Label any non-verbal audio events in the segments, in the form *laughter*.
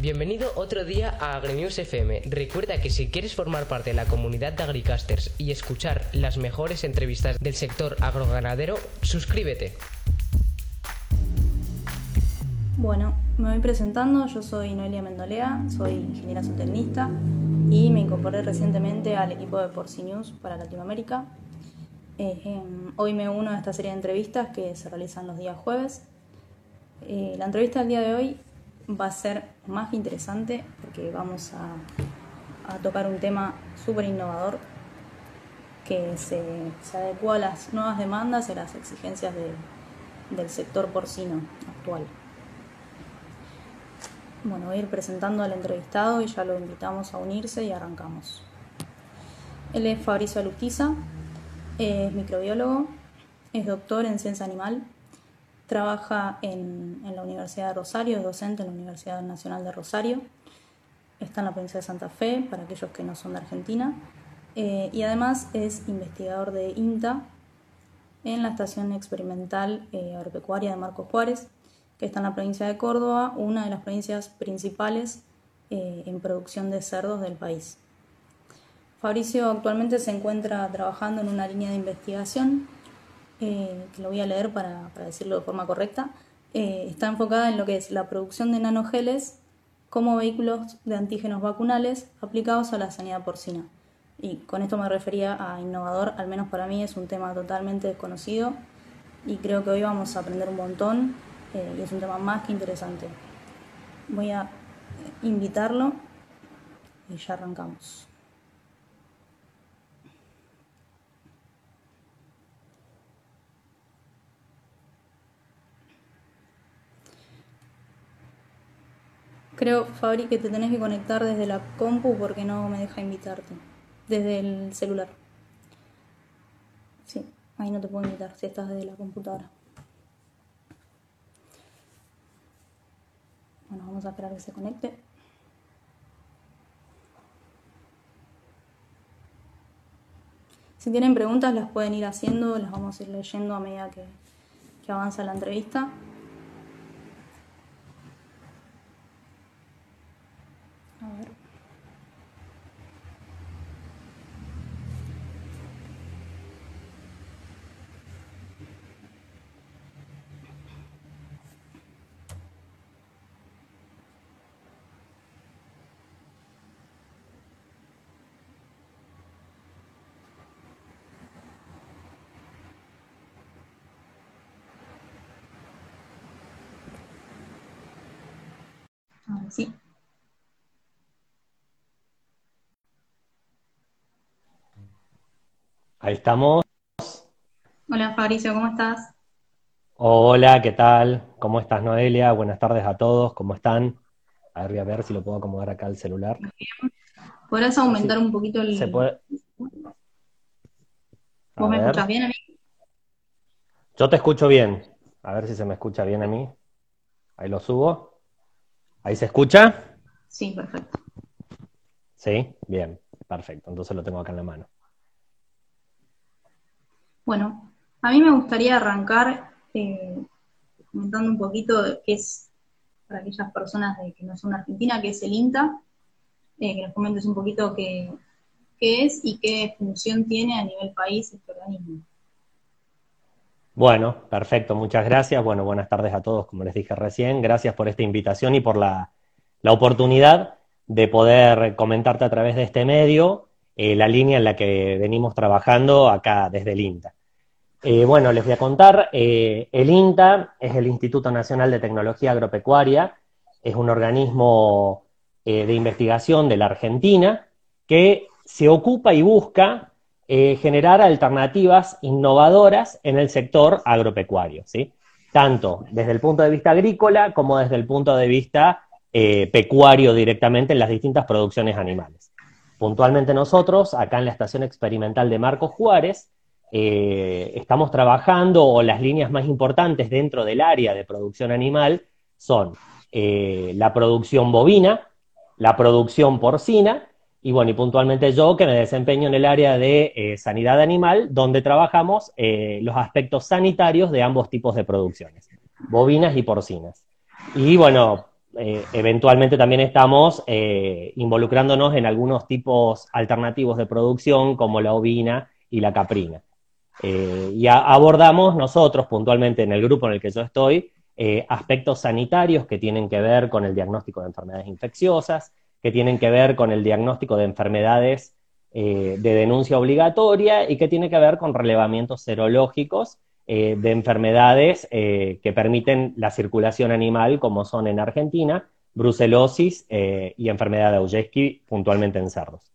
Bienvenido otro día a AgriNews FM. Recuerda que si quieres formar parte de la comunidad de Agricasters y escuchar las mejores entrevistas del sector agroganadero, suscríbete. Bueno, me voy presentando, yo soy Noelia Mendolea, soy ingeniera zootecnista y me incorporé recientemente al equipo de Porcinews para Latinoamérica. Eh, em, hoy me uno a esta serie de entrevistas que se realizan los días jueves. Eh, la entrevista del día de hoy va a ser más interesante porque vamos a, tocar un tema súper innovador que se, adecua a las nuevas demandas y a las exigencias del sector porcino actual. Bueno, voy a ir presentando al entrevistado y ya lo invitamos a unirse y arrancamos. Él es Fabricio Aluquiza, es microbiólogo, es doctor en ciencia animal Trabaja en, la Universidad de Rosario, es docente en la Universidad Nacional de Rosario. Está en la provincia de Santa Fe, para aquellos que no son de Argentina. Eh, y además es investigador de INTA en la Estación Experimental eh, Agropecuaria de Marcos Juárez, que está en la provincia de Córdoba, una de las provincias principales eh, en producción de cerdos del país. Fabricio actualmente se encuentra trabajando en una línea de investigación eh, que lo voy a leer para, decirlo de forma correcta, eh, está enfocada en lo que es la producción de nanogeles como vehículos de antígenos vacunales aplicados a la sanidad porcina. Y con esto me refería a innovador, al menos para mí es un tema totalmente desconocido y creo que hoy vamos a aprender un montón eh, y es un tema más que interesante. Voy a invitarlo y ya arrancamos. Creo, Fabri, que te tenés que conectar desde la compu porque no me deja invitarte. Desde el celular. Sí, ahí no te puedo invitar si estás desde la computadora. Bueno, vamos a esperar que se conecte. Si tienen preguntas las pueden ir haciendo, las vamos a ir leyendo a medida que, que avanza la entrevista. Sí. Ahí estamos. Hola Fabricio, ¿cómo estás? Hola, ¿qué tal? ¿Cómo estás, Noelia? Buenas tardes a todos, ¿cómo están? A ver, voy a ver si lo puedo acomodar acá al celular. ¿Podrás aumentar un poquito el... ¿Se puede? ¿Vos me escuchas bien a mí? Yo te escucho bien. A ver si se me escucha bien a mí. Ahí lo subo. ¿Ahí se escucha? Sí, perfecto. Sí, bien, perfecto. Entonces lo tengo acá en la mano. Bueno, a mí me gustaría arrancar eh, comentando un poquito qué es, para aquellas personas de, que no son Argentina, qué es el INTA, eh, que nos comentes un poquito qué, qué es y qué función tiene a nivel país este organismo. Bueno, perfecto, muchas gracias. Bueno, buenas tardes a todos, como les dije recién. Gracias por esta invitación y por la, oportunidad de poder comentarte a través de este medio eh, la línea en la que venimos trabajando acá desde el INTA. Eh, bueno, les voy a contar, eh, el INTA es el Instituto Nacional de Tecnología Agropecuaria, es un organismo de investigación de la Argentina que se ocupa y busca generar alternativas innovadoras en el sector agropecuario, ¿sí? tanto desde el punto de vista agrícola como desde el punto de vista pecuario directamente en las distintas producciones animales. Puntualmente nosotros, acá en la Estación Experimental de Marcos Juárez, eh, estamos trabajando, o las líneas más importantes dentro del área de producción animal, son eh, la producción bovina, la producción porcina, y bueno, y puntualmente yo que me desempeño en el área de eh, sanidad animal, donde trabajamos los aspectos sanitarios de ambos tipos de producciones, bovinas y porcinas. Y bueno, eventualmente también estamos involucrándonos en algunos tipos alternativos de producción como la ovina y la caprina. Eh, y abordamos nosotros puntualmente en el grupo en el que yo estoy aspectos sanitarios que tienen que ver con el diagnóstico de enfermedades infecciosas, que tienen que ver con el diagnóstico de enfermedades de denuncia obligatoria y que tiene que ver con relevamientos serológicos eh, de enfermedades eh, que permiten la circulación animal, como son en Argentina, brucelosis eh, y enfermedad de Augeski, puntualmente en cerdos.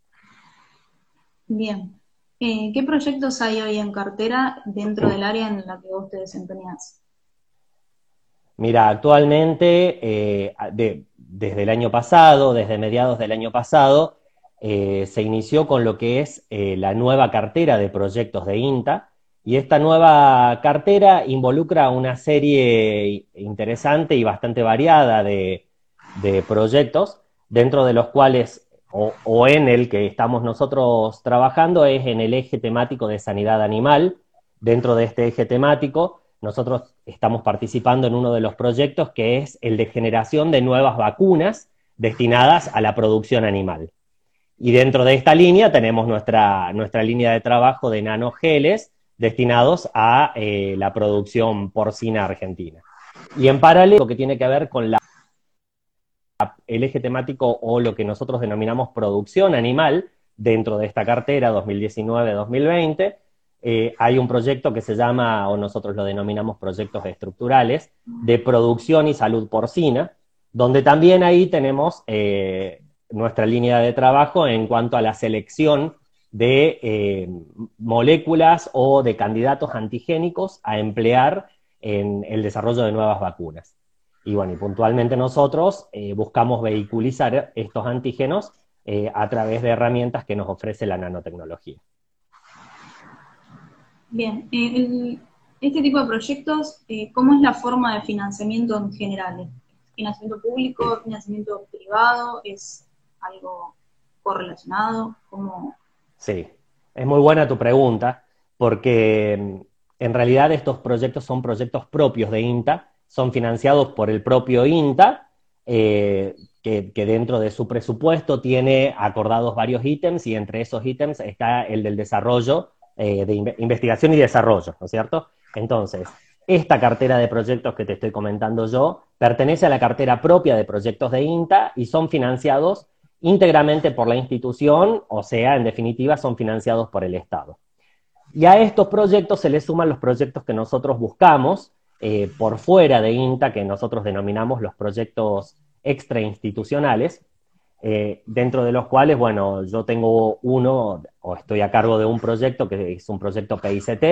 Bien. ¿Qué proyectos hay hoy en cartera dentro del área en la que vos te desempeñás? Mira, actualmente, desde el año pasado, desde mediados del año pasado, se inició con lo que es la nueva cartera de proyectos de INTA, y esta nueva cartera involucra una serie interesante y bastante variada de, proyectos, dentro de los cuales, o, en el que estamos nosotros trabajando, es en el eje temático de sanidad animal. Dentro de este eje temático, nosotros estamos participando en uno de los proyectos que es el de generación de nuevas vacunas destinadas a la producción animal. Y dentro de esta línea tenemos nuestra, nuestra línea de trabajo de nanogeles, destinados a eh, la producción porcina argentina. Y en paralelo, lo que tiene que ver con la, el eje temático o lo que nosotros denominamos producción animal dentro de esta cartera 2019-2020, eh, hay un proyecto que se llama, o nosotros lo denominamos proyectos estructurales, de producción y salud porcina, donde también ahí tenemos eh, nuestra línea de trabajo en cuanto a la selección de eh, moléculas o de candidatos antigénicos a emplear en el desarrollo de nuevas vacunas. Y bueno, y puntualmente nosotros eh, buscamos vehiculizar estos antígenos eh, a través de herramientas que nos ofrece la nanotecnología. Bien, este tipo de proyectos, ¿cómo es la forma de financiamiento en general? ¿Financiamiento público, financiamiento privado? ¿Es algo correlacionado? ¿Cómo, Sí, es muy buena tu pregunta, porque mm, en realidad estos proyectos son proyectos propios de INTA, son financiados por el propio INTA, eh, que, dentro de su presupuesto tiene acordados varios ítems y entre esos ítems está el del desarrollo, eh, de investigación y desarrollo, ¿no es cierto? Entonces, esta cartera de proyectos que te estoy comentando yo pertenece a la cartera propia de proyectos de INTA y son financiados íntegramente por la institución, o sea, en definitiva, son financiados por el Estado. Y a estos proyectos se les suman los proyectos que nosotros buscamos eh, por fuera de INTA, que nosotros denominamos los proyectos extrainstitucionales, eh, dentro de los cuales, bueno, yo tengo uno, o estoy a cargo de un proyecto que es un proyecto PICT,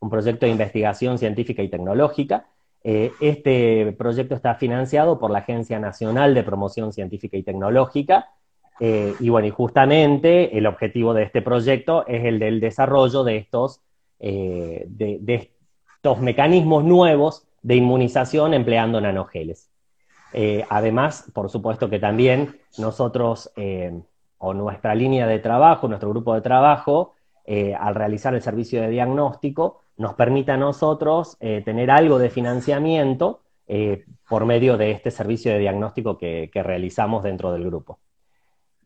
un proyecto de investigación científica y tecnológica. Eh, este proyecto está financiado por la Agencia Nacional de Promoción Científica y Tecnológica, eh, y bueno, y justamente el objetivo de este proyecto es el del desarrollo de estos, eh, de, estos mecanismos nuevos de inmunización empleando nanogeles. Eh, además, por supuesto que también nosotros, o nuestra línea de trabajo, nuestro grupo de trabajo, al realizar el servicio de diagnóstico, nos permite a nosotros tener algo de financiamiento por medio de este servicio de diagnóstico que realizamos dentro del grupo.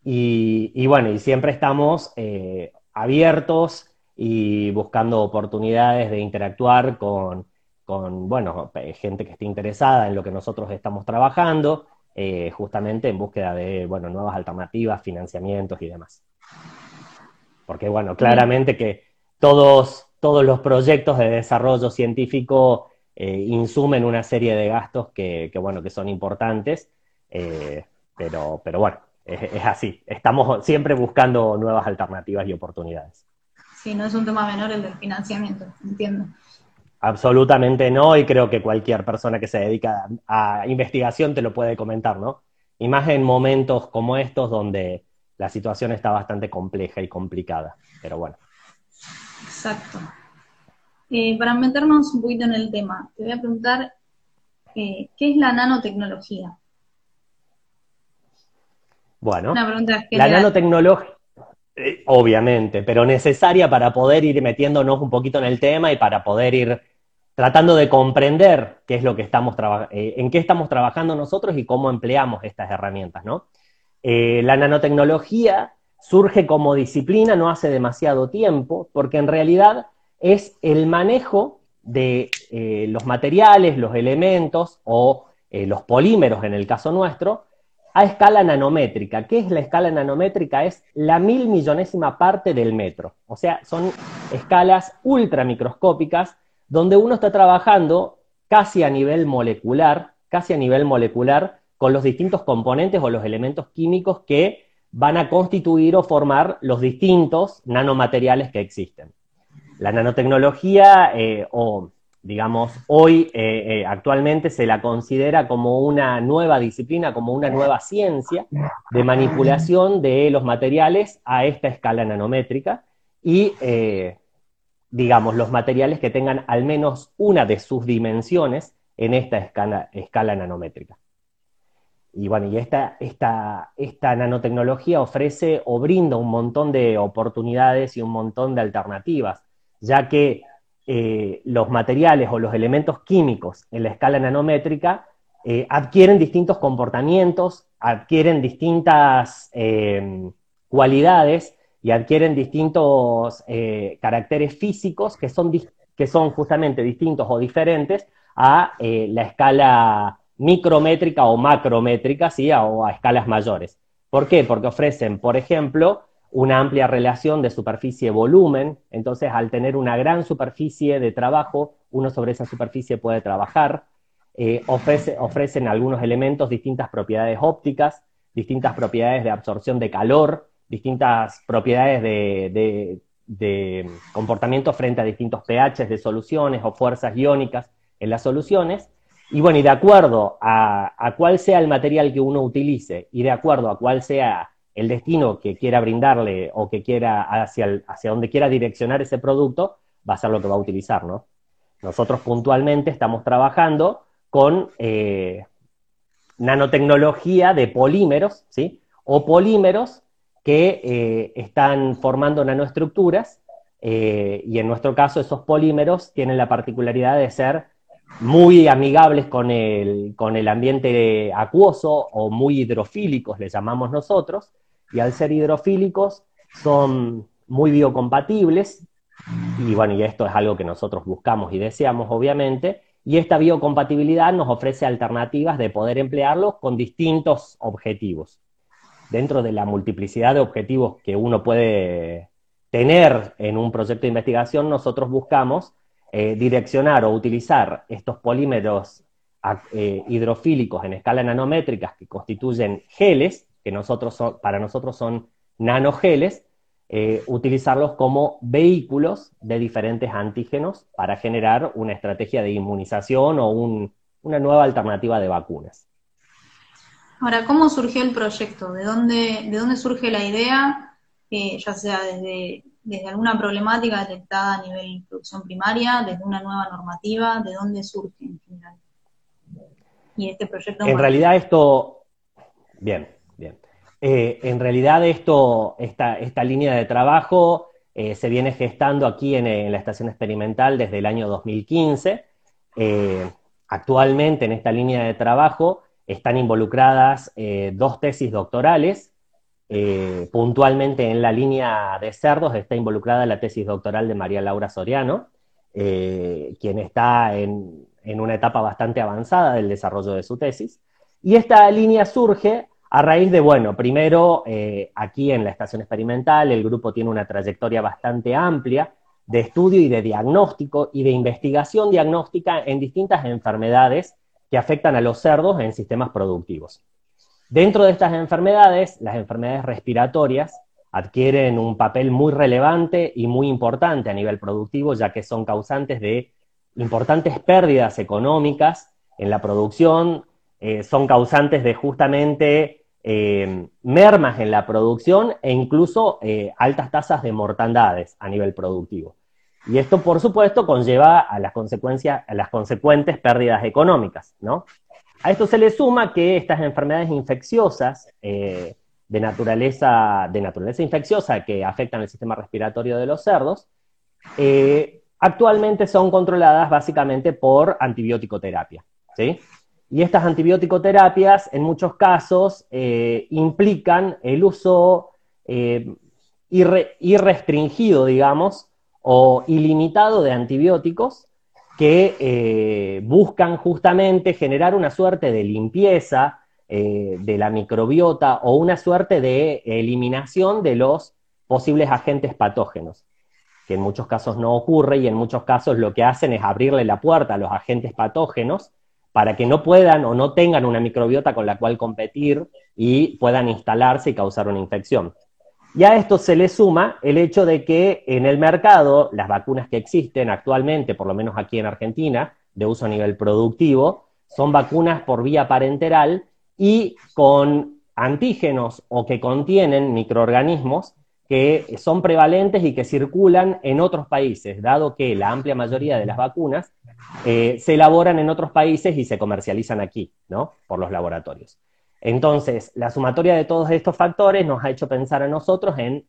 Y, bueno, y siempre estamos eh, abiertos y buscando oportunidades de interactuar con, bueno, gente que esté interesada en lo que nosotros estamos trabajando, eh, justamente en búsqueda de, bueno, nuevas alternativas, financiamientos y demás. Porque, bueno, claramente que todos, todos los proyectos de desarrollo científico eh, insumen una serie de gastos que, bueno, que son importantes, pero, pero bueno, es, así. Estamos siempre buscando nuevas alternativas y oportunidades. Sí, no es un tema menor el del financiamiento, entiendo. Absolutamente no, y creo que cualquier persona que se dedica a, investigación te lo puede comentar, ¿no? Y más en momentos como estos donde la situación está bastante compleja y complicada, pero bueno. Exacto. Eh, para meternos un poquito en el tema, te voy a preguntar, eh, ¿qué es la nanotecnología? Bueno, la nanotecnología, eh, obviamente, pero necesaria para poder ir metiéndonos un poquito en el tema y para poder ir tratando de comprender qué es lo que estamos eh, en qué estamos trabajando nosotros y cómo empleamos estas herramientas, ¿no? Eh, la nanotecnología surge como disciplina no hace demasiado tiempo, porque en realidad es el manejo de los materiales, los elementos o los polímeros en el caso nuestro, a escala nanométrica. ¿Qué es la escala nanométrica? Es la mil millonésima parte del metro. O sea, son escalas ultramicroscópicas donde uno está trabajando casi a nivel molecular, casi a nivel molecular, con los distintos componentes o los elementos químicos que van a constituir o formar los distintos nanomateriales que existen. La nanotecnología, eh, o digamos, hoy eh, eh, actualmente se la considera como una nueva disciplina, como una nueva ciencia de manipulación de los materiales a esta escala nanométrica y digamos, los materiales que tengan al menos una de sus dimensiones en esta escala, escala nanométrica. Y bueno, esta, esta, esta, nanotecnología ofrece o brinda un montón de oportunidades y un montón de alternativas, ya que eh, los materiales o los elementos químicos en la escala nanométrica eh, adquieren distintos comportamientos, adquieren distintas eh, cualidades y adquieren distintos eh, caracteres físicos que son, que son justamente distintos o diferentes a la escala micrométrica o macrométrica, ¿sí? o a escalas mayores. ¿Por qué? Porque ofrecen, por ejemplo, una amplia relación de superficie-volumen, entonces al tener una gran superficie de trabajo, uno sobre esa superficie puede trabajar, eh, ofrecen algunos elementos distintas propiedades ópticas, distintas propiedades de absorción de calor, distintas propiedades de, comportamiento frente a distintos pHs de soluciones o fuerzas iónicas en las soluciones. Y bueno, y de acuerdo a, cuál sea el material que uno utilice y de acuerdo a cuál sea el destino que quiera brindarle o que quiera hacia, hacia donde quiera direccionar ese producto, va a ser lo que va a utilizar, ¿no? Nosotros puntualmente estamos trabajando con eh, nanotecnología de polímeros, ¿sí? O polímeros que eh, están formando nanoestructuras eh, y en nuestro caso esos polímeros tienen la particularidad de ser muy amigables con el, con el ambiente acuoso o muy hidrofílicos, le llamamos nosotros, y al ser hidrofílicos son muy biocompatibles, y bueno, y esto es algo que nosotros buscamos y deseamos, obviamente, y esta biocompatibilidad nos ofrece alternativas de poder emplearlos con distintos objetivos. Dentro de la multiplicidad de objetivos que uno puede tener en un proyecto de investigación, nosotros buscamos eh, direccionar o utilizar estos polímeros eh, hidrofílicos en escala nanométricas que constituyen geles, que nosotros para nosotros son nanogeles, eh, utilizarlos como vehículos de diferentes antígenos para generar una estrategia de inmunización o una nueva alternativa de vacunas. Ahora, ¿cómo surgió el proyecto? ¿De dónde, de dónde surge la idea? Eh, ya sea desde, desde alguna problemática detectada a nivel producción primaria, desde una nueva normativa, ¿de dónde surge en general? Y este proyecto... En realidad esto... Bien. Eh, en realidad esta, línea de trabajo eh, se viene gestando aquí en, la estación experimental desde el año 2015. actualmente en esta línea de trabajo están involucradas eh, dos tesis doctorales. Eh, puntualmente en la línea de cerdos está involucrada la tesis doctoral de María Laura Soriano, eh, quien está en, una etapa bastante avanzada del desarrollo de su tesis. Y esta línea surge a raíz de, bueno, primero aquí en la estación experimental el grupo tiene una trayectoria bastante amplia de estudio y de diagnóstico y de investigación diagnóstica en distintas enfermedades que afectan a los cerdos en sistemas productivos. Dentro de estas enfermedades, las enfermedades respiratorias adquieren un papel muy relevante y muy importante a nivel productivo, ya que son causantes de importantes pérdidas económicas en la producción, eh, son causantes de justamente eh, mermas en la producción e incluso eh, altas tasas de mortandades a nivel productivo. Y esto, por supuesto, conlleva a las consecuencias, a las consecuentes pérdidas económicas, ¿no? A esto se le suma que estas enfermedades infecciosas eh, de, naturaleza, de naturaleza infecciosa que afectan el sistema respiratorio de los cerdos, actualmente son controladas básicamente por antibiótico-terapia. ¿sí? Y estas antibiótico-terapias en muchos casos eh, implican el uso eh, irrestringido, digamos, o ilimitado de antibióticos que eh, buscan justamente generar una suerte de limpieza de la microbiota o una suerte de eliminación de los posibles agentes patógenos que en muchos casos no ocurre y en muchos casos lo que hacen es abrirle la puerta a los agentes patógenos para que no puedan o no tengan una microbiota con la cual competir y puedan instalarse y causar una infección. Y a esto se le suma el hecho de que en el mercado las vacunas que existen actualmente, por lo menos aquí en Argentina, de uso a nivel productivo, son vacunas por vía parenteral y con antígenos o que contienen microorganismos que son prevalentes y que circulan en otros países, dado que la amplia mayoría de las vacunas eh, se elaboran en otros países y se comercializan aquí, ¿no? Por los laboratorios. Entonces, la sumatoria de todos estos factores nos ha hecho pensar a nosotros en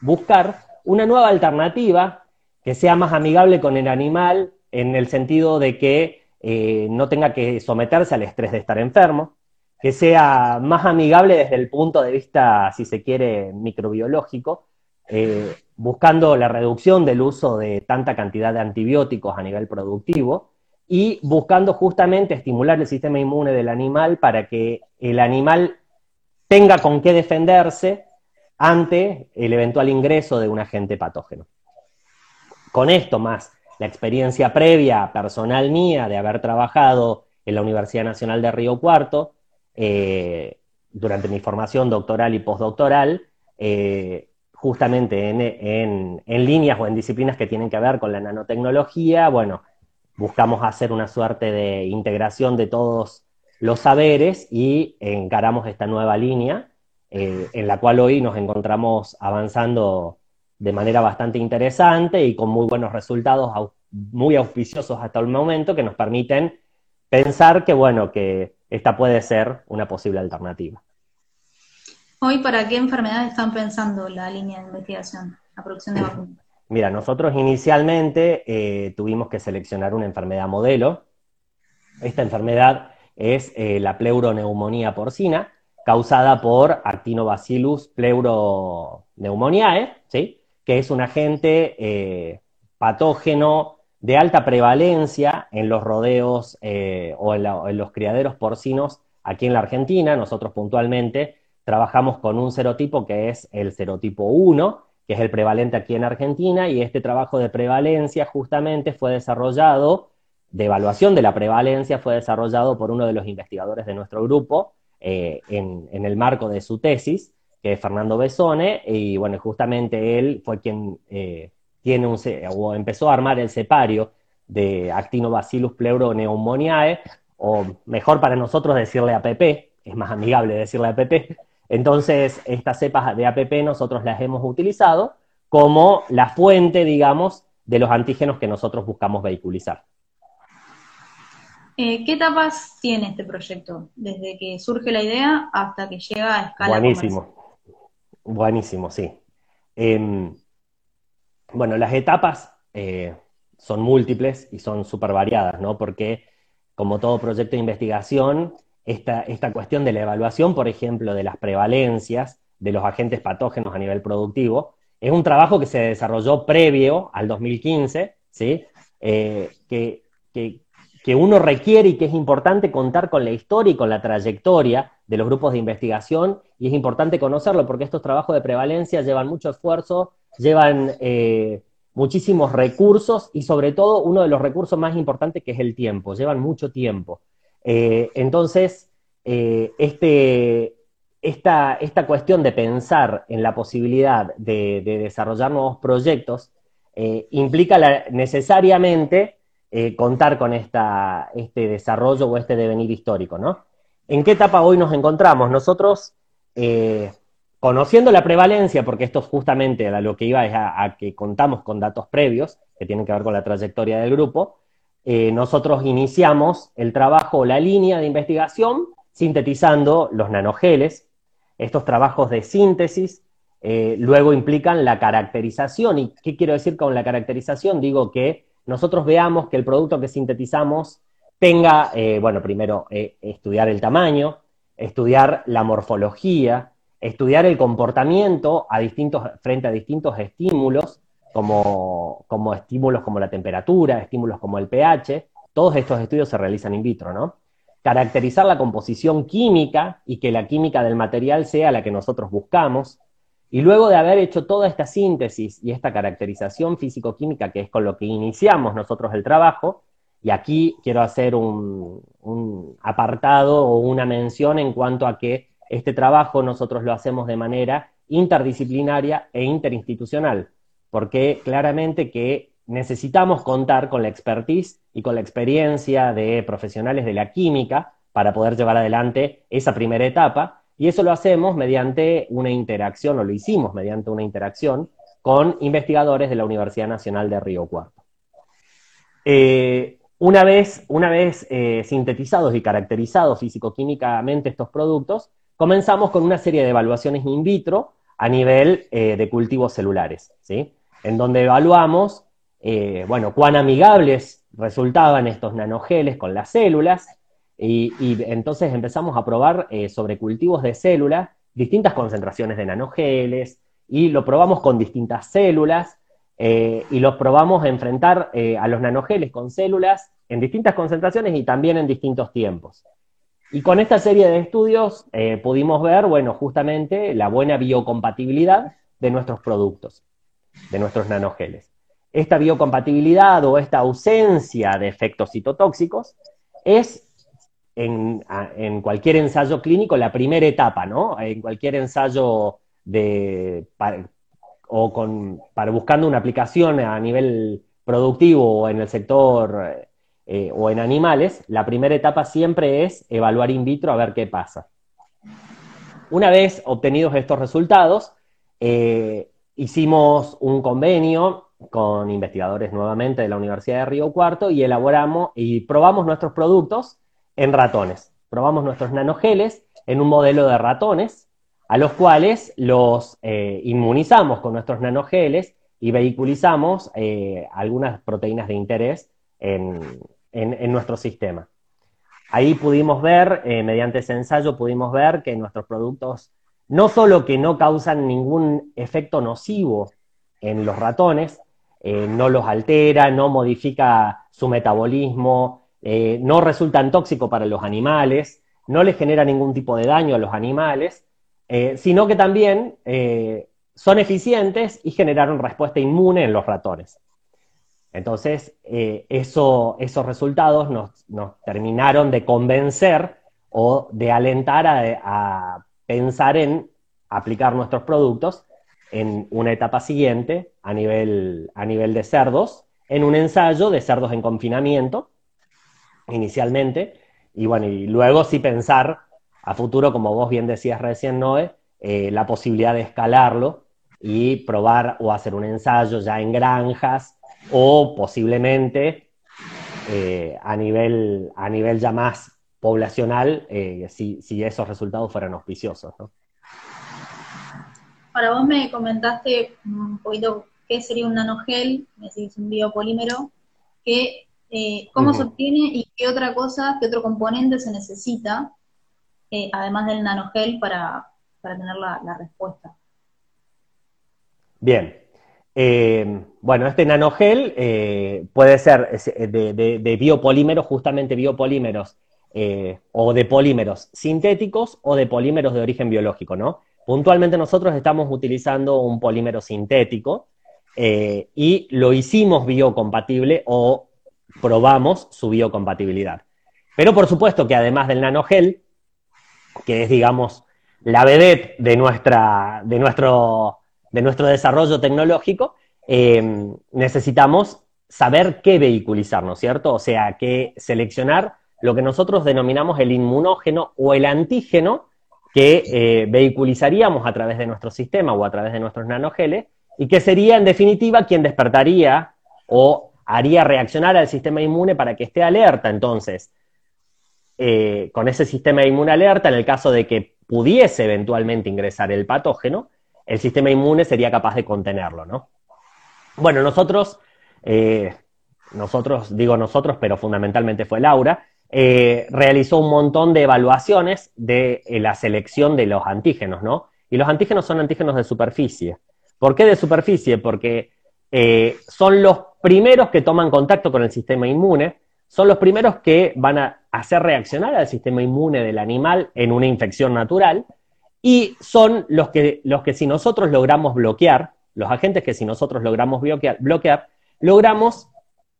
buscar una nueva alternativa que sea más amigable con el animal en el sentido de que eh, no tenga que someterse al estrés de estar enfermo, que sea más amigable desde el punto de vista, si se quiere, microbiológico, eh, buscando la reducción del uso de tanta cantidad de antibióticos a nivel productivo y buscando justamente estimular el sistema inmune del animal para que el animal tenga con qué defenderse ante el eventual ingreso de un agente patógeno. Con esto más la experiencia previa personal mía de haber trabajado en la Universidad Nacional de Río Cuarto, eh, durante mi formación doctoral y postdoctoral, eh, justamente en, líneas o en disciplinas que tienen que ver con la nanotecnología, bueno, buscamos hacer una suerte de integración de todos los saberes y encaramos esta nueva línea, eh, en la cual hoy nos encontramos avanzando de manera bastante interesante y con muy buenos resultados, muy auspiciosos hasta el momento, que nos permiten pensar que, bueno, que esta puede ser una posible alternativa. Hoy, ¿para qué enfermedades están pensando la línea de investigación, la producción de vacunas? Mira, nosotros inicialmente eh, tuvimos que seleccionar una enfermedad modelo. Esta enfermedad es eh, la pleuroneumonía porcina, causada por Actinobacillus pleuroneumoniae, ¿sí? que es un agente eh, patógeno de alta prevalencia en los rodeos o en, los criaderos porcinos aquí en la Argentina. Nosotros puntualmente trabajamos con un serotipo que es el serotipo 1, que es el prevalente aquí en Argentina, y este trabajo de prevalencia justamente fue desarrollado, de evaluación de la prevalencia, fue desarrollado por uno de los investigadores de nuestro grupo eh, en, el marco de su tesis, que es Fernando Besone, y bueno, justamente él fue quien... Eh, tiene un, o empezó a armar el cepario de Actinobacillus pleuroneumoniae, o mejor para nosotros decirle APP, es más amigable decirle APP. Entonces, estas cepas de APP nosotros las hemos utilizado como la fuente, digamos, de los antígenos que nosotros buscamos vehiculizar. Eh, ¿Qué etapas tiene este proyecto? Desde que surge la idea hasta que llega a escala Buenísimo, buenísimo, sí. Em, bueno, las etapas eh, son múltiples y son súper variadas, ¿no? Porque, como todo proyecto de investigación, esta, esta cuestión de la evaluación, por ejemplo, de las prevalencias de los agentes patógenos a nivel productivo, es un trabajo que se desarrolló previo al 2015, ¿sí? Eh, que, que, que, uno requiere y que es importante contar con la historia y con la trayectoria de los grupos de investigación, y es importante conocerlo porque estos trabajos de prevalencia llevan mucho esfuerzo, llevan eh, muchísimos recursos y sobre todo uno de los recursos más importantes que es el tiempo, llevan mucho tiempo. Eh, entonces, eh, este, esta, cuestión de pensar en la posibilidad de, desarrollar nuevos proyectos implica necesariamente contar con este desarrollo o este devenir histórico, ¿no? ¿En qué etapa hoy nos encontramos? Nosotros Conociendo la prevalencia, porque esto justamente a lo que iba es a, que contamos con datos previos que tienen que ver con la trayectoria del grupo, eh, nosotros iniciamos el trabajo, la línea de investigación, sintetizando los nanogeles. Estos trabajos de síntesis eh, luego implican la caracterización. ¿Y qué quiero decir con la caracterización? Digo que nosotros veamos que el producto que sintetizamos tenga, eh, bueno, primero estudiar el tamaño, estudiar la morfología, estudiar el comportamiento frente a distintos estímulos, como, como estímulos como la temperatura, estímulos como el pH, todos estos estudios se realizan in vitro, ¿no? Caracterizar la composición química y que la química del material sea la que nosotros buscamos, y luego de haber hecho toda esta síntesis y esta caracterización físico-química, que es con lo que iniciamos nosotros el trabajo, y aquí quiero hacer un, apartado o una mención en cuanto a que este trabajo nosotros lo hacemos de manera interdisciplinaria e interinstitucional, porque claramente que necesitamos contar con la expertise y con la experiencia de profesionales de la química para poder llevar adelante esa primera etapa, y eso lo hacemos mediante una interacción, o lo hicimos mediante una interacción con investigadores de la Universidad Nacional de Río Cuarto. Eh, una vez, una vez eh, sintetizados y caracterizados físico-químicamente estos productos, comenzamos con una serie de evaluaciones in vitro a nivel eh, de cultivos celulares, ¿sí? En donde evaluamos bueno, cuán amigables resultaban estos nanogeles con las células, y, entonces empezamos a probar eh, sobre cultivos de células distintas concentraciones de nanogeles y lo probamos con distintas células eh, y los probamos a enfrentar eh, a los nanogeles con células en distintas concentraciones y también en distintos tiempos. Y con esta serie de estudios pudimos ver, bueno, justamente la buena biocompatibilidad de nuestros productos, de nuestros nanogeles. Esta biocompatibilidad o esta ausencia de efectos citotóxicos es en, cualquier ensayo clínico la primera etapa, ¿no? En cualquier ensayo de, o con, para buscando una aplicación a nivel productivo o en el sector eh, o en animales, la primera etapa siempre es evaluar in vitro a ver qué pasa. Una vez obtenidos estos resultados, eh, hicimos un convenio con investigadores nuevamente de la Universidad de Río Cuarto y elaboramos y probamos nuestros productos en ratones. Probamos nuestros nanogeles en un modelo de ratones, a los cuales los eh, inmunizamos con nuestros nanogeles y vehiculizamos eh, algunas proteínas de interés en, nuestro sistema. Ahí pudimos ver, eh, mediante ese ensayo, pudimos ver que nuestros productos no solo que no causan ningún efecto nocivo en los ratones, no los altera, no modifica su metabolismo, eh, no resultan tóxicos para los animales, no les genera ningún tipo de daño a los animales, eh, sino que también eh, son eficientes y generaron respuesta inmune en los ratones. Entonces, esos resultados nos, terminaron de convencer o de alentar a, pensar en aplicar nuestros productos en una etapa siguiente a nivel, a nivel de cerdos, en un ensayo de cerdos en confinamiento, inicialmente, y bueno, y luego sí pensar a futuro, como vos bien decías recién, Noé, eh, la posibilidad de escalarlo y probar o hacer un ensayo ya en granjas o posiblemente eh, a, nivel, a nivel ya más poblacional eh, si, si, esos resultados fueran auspiciosos. ¿no? Ahora vos me comentaste un poquito qué sería un nanogel, me decís un biopolímero, que eh, cómo se obtiene y qué otra cosa, qué otro componente se necesita, eh, además del nanogel, para, tener la, respuesta. Bien. Eh, bueno, este nanogel puede ser de, biopolímeros, justamente biopolímeros, o de polímeros sintéticos o de polímeros de origen biológico, ¿no? Puntualmente nosotros estamos utilizando un polímero sintético y lo hicimos biocompatible o probamos su biocompatibilidad. Pero por supuesto que además del nanogel, que es, digamos, la vedette de, nuestra, de, nuestro, de nuestro desarrollo tecnológico, em, necesitamos saber qué vehiculizar, ¿no es cierto? O sea, que seleccionar lo que nosotros denominamos el inmunógeno o el antígeno que eh, vehiculizaríamos a través de nuestro sistema o a través de nuestros nanogeles, y que sería en definitiva quien despertaría o haría reaccionar al sistema inmune para que esté alerta. Entonces, eh, con ese sistema inmune alerta, en el caso de que pudiese eventualmente ingresar el patógeno, el sistema inmune sería capaz de contenerlo, ¿no? Bueno, nosotros, eh, nosotros, digo nosotros, pero fundamentalmente fue Laura, eh, realizó un montón de evaluaciones de eh, la selección de los antígenos, ¿no? Y los antígenos son antígenos de superficie. ¿Por qué de superficie? Porque eh, son los primeros que toman contacto con el sistema inmune, son los primeros que van a hacer reaccionar al sistema inmune del animal en una infección natural y son los que, los que si nosotros logramos bloquear, los agentes que si nosotros logramos bloquear, bloquear logramos,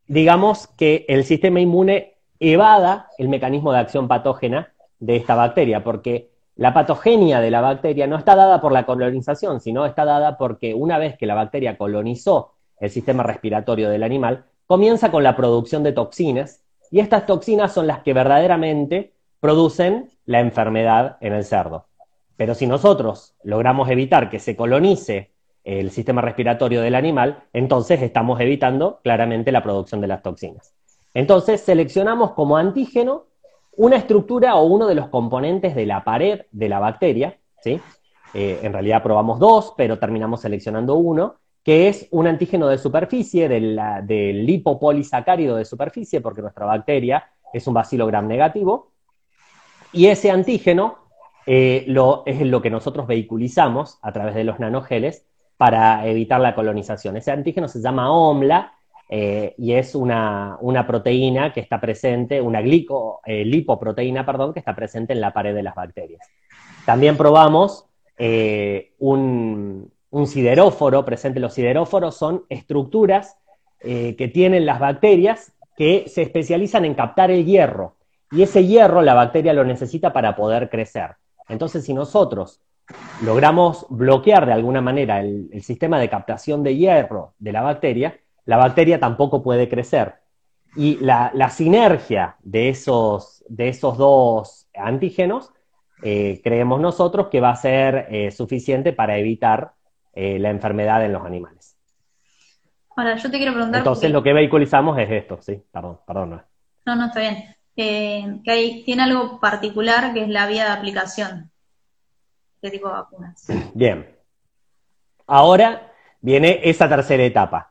digamos, que el sistema inmune evada el mecanismo de acción patógena de esta bacteria, porque la patogenia de la bacteria no está dada por la colonización, sino está dada porque una vez que la bacteria colonizó el sistema respiratorio del animal, comienza con la producción de toxinas, y estas toxinas son las que verdaderamente producen la enfermedad en el cerdo. Pero si nosotros logramos evitar que se colonice el sistema respiratorio del animal, entonces estamos evitando claramente la producción de las toxinas. Entonces seleccionamos como antígeno una estructura o uno de los componentes de la pared de la bacteria, ¿sí? Eh, en realidad probamos dos, pero terminamos seleccionando uno, que es un antígeno de superficie, del, lipopolisacárido de superficie, porque nuestra bacteria es un bacilo negativo, y ese antígeno eh, es lo que nosotros vehiculizamos a través de los nanogeles para evitar la colonización. Ese antígeno se llama OMLA eh, y es una, proteína que está presente, una glico, eh, lipoproteína, perdón, que está presente en la pared de las bacterias. También probamos eh, un, sideróforo presente. Los sideróforos son estructuras que tienen las bacterias que se especializan en captar el hierro. Y ese hierro la bacteria lo necesita para poder crecer. Entonces, si nosotros logramos bloquear de alguna manera el sistema de captación de hierro de la bacteria, la bacteria tampoco puede crecer. Y la, sinergia de esos, de esos, dos antígenos, eh, creemos nosotros que va a ser eh, suficiente para evitar eh, la enfermedad en los animales. Ahora, yo te quiero preguntar. Entonces, lo que vehiculizamos es esto, sí, perdón, perdón. No, no, está bien. que tiene algo particular que es la vía de aplicación. ¿Qué tipo de vacunas? Bien. Ahora viene esa tercera etapa.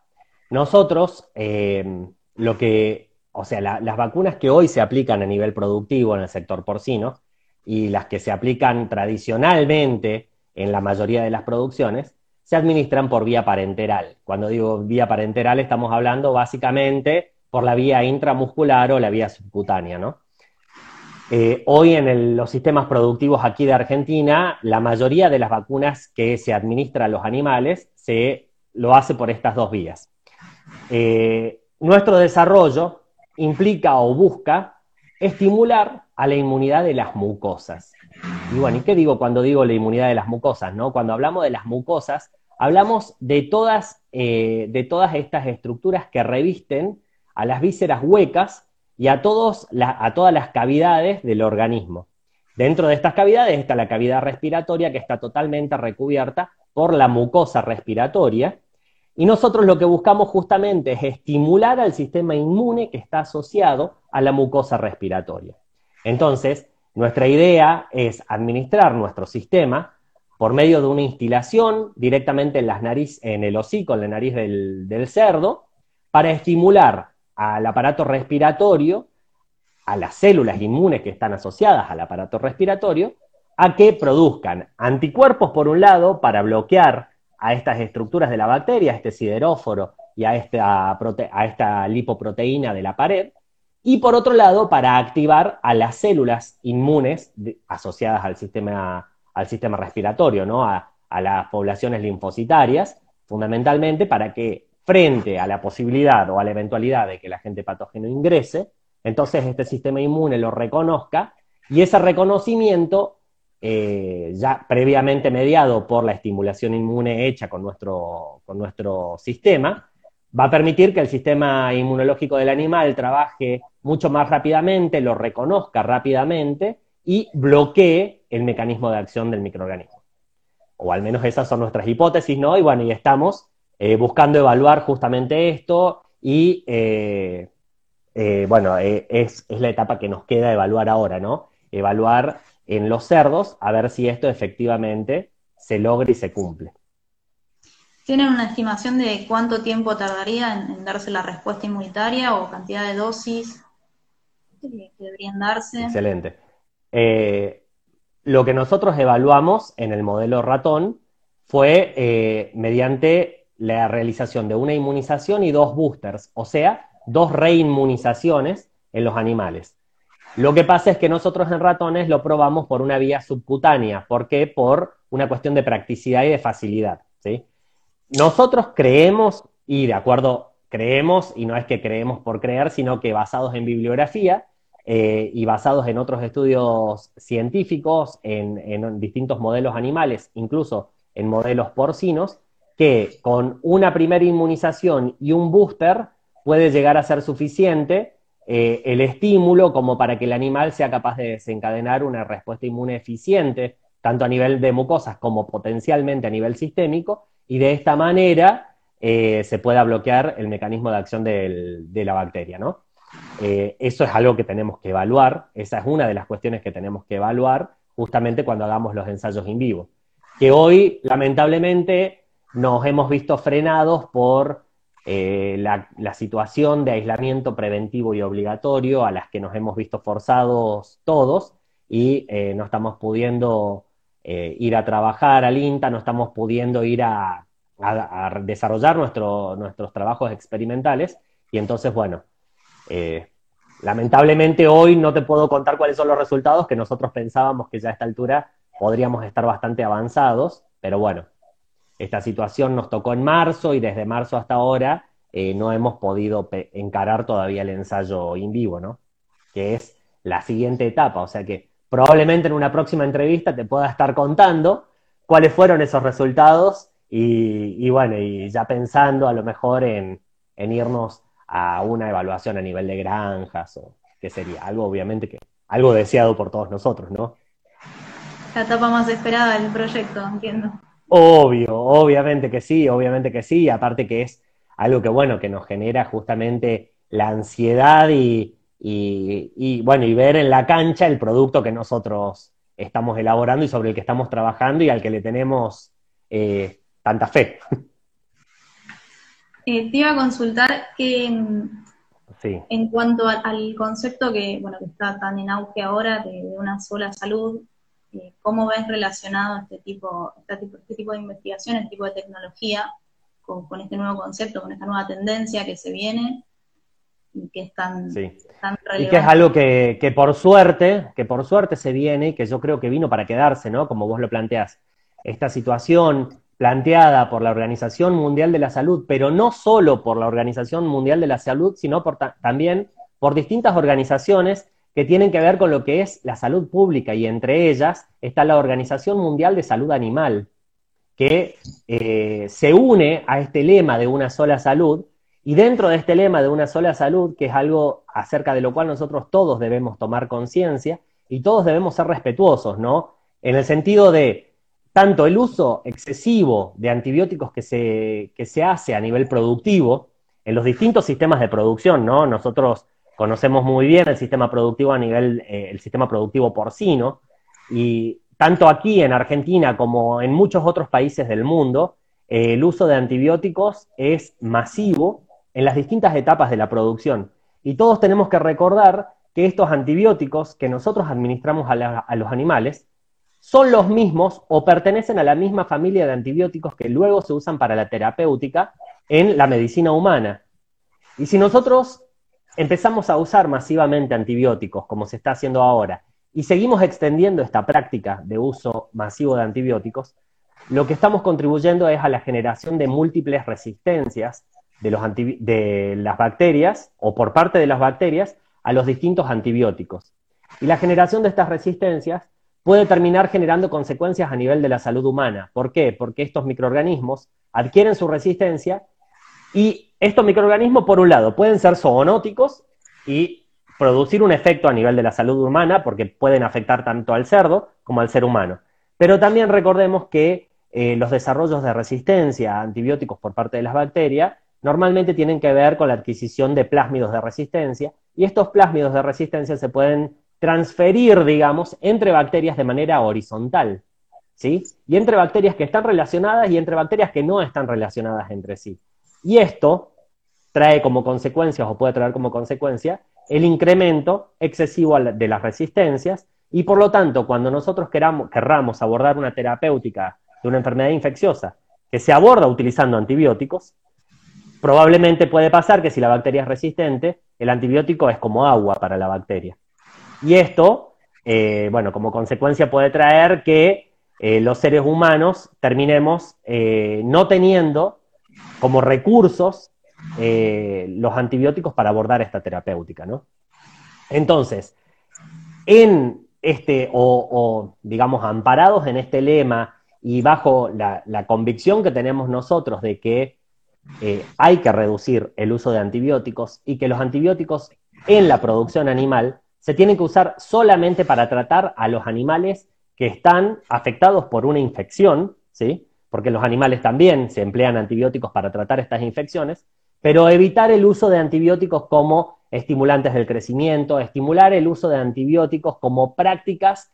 Nosotros, eh, lo que, o sea, las vacunas que hoy se aplican a nivel productivo en el sector porcino y las que se aplican tradicionalmente en la mayoría de las producciones, se administran por vía parenteral. Cuando digo vía parenteral estamos hablando básicamente por la vía intramuscular o la vía subcutánea. Eh, hoy en los sistemas productivos aquí de Argentina, la mayoría de las vacunas que se administran a los animales se lo hace por estas dos vías. Eh, nuestro desarrollo implica o busca estimular a la inmunidad de las mucosas. Y bueno, ¿y qué digo cuando digo la inmunidad de las mucosas? ¿no? Cuando hablamos de las mucosas, hablamos de todas, eh, de todas estas estructuras que revisten a las vísceras huecas y a, todos a todas las cavidades del organismo. Dentro de estas cavidades está la cavidad respiratoria que está totalmente recubierta por la mucosa respiratoria y nosotros lo que buscamos justamente es estimular al sistema inmune que está asociado a la mucosa respiratoria. Entonces, nuestra idea es administrar nuestro sistema por medio de una instilación directamente en, las nariz, en el hocico, en la nariz del, del cerdo, para estimular al aparato respiratorio, a las células inmunes que están asociadas al aparato respiratorio, a que produzcan anticuerpos por un lado para bloquear a estas estructuras de la bacteria, a este sideróforo y a esta, lipoproteína de la pared, y por otro lado, para activar a las células inmunes asociadas al sistema, al sistema respiratorio, ¿no? a las poblaciones linfocitarias, fundamentalmente para que frente a la posibilidad o a la eventualidad de que el agente patógeno ingrese, entonces este sistema inmune lo reconozca y ese reconocimiento eh, ya previamente mediado por la estimulación inmune hecha con nuestro, con nuestro sistema, va a permitir que el sistema inmunológico del animal trabaje mucho más rápidamente, lo reconozca rápidamente y bloquee el mecanismo de acción del microorganismo. O al menos esas son nuestras hipótesis, ¿no? Y bueno, y estamos eh, buscando evaluar justamente esto y, eh, bueno, es, es la etapa que nos queda evaluar ahora, ¿no? Evaluar en los cerdos a ver si esto efectivamente se logra y se cumple. ¿Tienen una estimación de cuánto tiempo tardaría en, darse la respuesta inmunitaria o cantidad de dosis que, deberían darse? Excelente. Eh, lo que nosotros evaluamos en el modelo ratón fue eh, mediante la realización de una inmunización y dos boosters, o sea, dos reinmunizaciones en los animales. Lo que pasa es que nosotros en ratones lo probamos por una vía subcutánea. ¿Por qué? Por una cuestión de practicidad y de facilidad. ¿sí? Nosotros creemos, y de acuerdo, creemos, y no es que creemos por creer, sino que basados en bibliografía eh, y basados en otros estudios científicos, en, distintos modelos animales, incluso en modelos porcinos, que con una primera inmunización y un booster puede llegar a ser suficiente eh, el estímulo como para que el animal sea capaz de desencadenar una respuesta inmune eficiente, tanto a nivel de mucosas como potencialmente a nivel sistémico, y de esta manera eh, se pueda bloquear el mecanismo de acción de la bacteria, ¿no? Eh, eso es algo que tenemos que evaluar, esa es una de las cuestiones que tenemos que evaluar justamente cuando hagamos los ensayos in vivo, que hoy lamentablemente nos hemos visto frenados por eh, la, situación de aislamiento preventivo y obligatorio a las que nos hemos visto forzados todos y no estamos pudiendo eh, ir a trabajar al INTA, no estamos pudiendo ir a, desarrollar nuestros trabajos experimentales. Y entonces, bueno, eh, lamentablemente hoy no te puedo contar cuáles son los resultados, que nosotros pensábamos que ya a esta altura podríamos estar bastante avanzados, pero bueno, esta situación nos tocó en marzo y desde marzo hasta ahora eh, no hemos podido encarar todavía el ensayo in vivo, ¿no? Que es la siguiente etapa, o sea que probablemente en una próxima entrevista te pueda estar contando cuáles fueron esos resultados y, bueno, y ya pensando a lo mejor en, irnos a una evaluación a nivel de granjas o qué sería, algo obviamente que, algo deseado por todos nosotros, ¿no? La etapa más esperada del proyecto, entiendo. Obvio, obviamente que sí, obviamente que sí, aparte que es algo que bueno, que nos genera justamente la ansiedad y, y, bueno, y ver en la cancha el producto que nosotros estamos elaborando y sobre el que estamos trabajando y al que le tenemos eh, tanta fe. Eh, te iba a consultar que en cuanto al concepto que, bueno, que está tan en auge ahora de, una sola salud, eh, ¿cómo ves relacionado este tipo, este tipo, este tipo de investigación, este tipo de tecnología con, con este nuevo concepto, con esta nueva tendencia que se viene? y que es tan, Y que es algo que, por suerte, que por suerte se viene y que yo creo que vino para quedarse, ¿no? Como vos lo planteás. Esta situación planteada por la Organización Mundial de la Salud, pero no solo por la Organización Mundial de la Salud, sino por también por distintas organizaciones que tienen que ver con lo que es la salud pública y entre ellas está la Organización Mundial de Salud Animal, que eh, se une a este lema de una sola salud y dentro de este lema de una sola salud, que es algo acerca de lo cual nosotros todos debemos tomar conciencia y todos debemos ser respetuosos, ¿no? En el sentido de tanto el uso excesivo de antibióticos que se, se hace a nivel productivo, en los distintos sistemas de producción, ¿no? Nosotros conocemos muy bien el sistema productivo a nivel, eh, el sistema productivo porcino, y tanto aquí en Argentina como en muchos otros países del mundo, eh, el uso de antibióticos es masivo en las distintas etapas de la producción. Y todos tenemos que recordar que estos antibióticos que nosotros administramos a, los animales son los mismos o pertenecen a la misma familia de antibióticos que luego se usan para la terapéutica en la medicina humana. Y si nosotros empezamos a usar masivamente antibióticos, como se está haciendo ahora, y seguimos extendiendo esta práctica de uso masivo de antibióticos, lo que estamos contribuyendo es a la generación de múltiples resistencias de, las bacterias o por parte de las bacterias a los distintos antibióticos. Y la generación de estas resistencias puede terminar generando consecuencias a nivel de la salud humana. ¿Por qué? Porque estos microorganismos adquieren su resistencia y estos microorganismos, por un lado, pueden ser zoonóticos y producir un efecto a nivel de la salud humana, porque pueden afectar tanto al cerdo como al ser humano. Pero también recordemos que eh, los desarrollos de resistencia a antibióticos por parte de las bacterias normalmente tienen que ver con la adquisición de plásmidos de resistencia y estos plásmidos de resistencia se pueden transferir, digamos, entre bacterias de manera horizontal. ¿sí? Y entre bacterias que están relacionadas y entre bacterias que no están relacionadas entre sí. Y esto trae como consecuencia, o puede traer como consecuencia, el incremento excesivo de las resistencias, y por lo tanto, cuando nosotros queramos, querramos abordar una terapéutica de una enfermedad infecciosa que se aborda utilizando antibióticos, probablemente puede pasar que si la bacteria es resistente, el antibiótico es como agua para la bacteria. Y esto, eh, bueno, como consecuencia puede traer que eh, los seres humanos terminemos eh, no teniendo como recursos los antibióticos para abordar esta terapéutica, ¿no? Entonces, en este, o, digamos, amparados en este lema y bajo la, convicción que tenemos nosotros de que eh, hay que reducir el uso de antibióticos y que los antibióticos en la producción animal se tienen que usar solamente para tratar a los animales que están afectados por una infección, ¿sí? Porque los animales también se emplean antibióticos para tratar estas infecciones, pero evitar el uso de antibióticos como estimulantes del crecimiento, estimular el uso de antibióticos como prácticas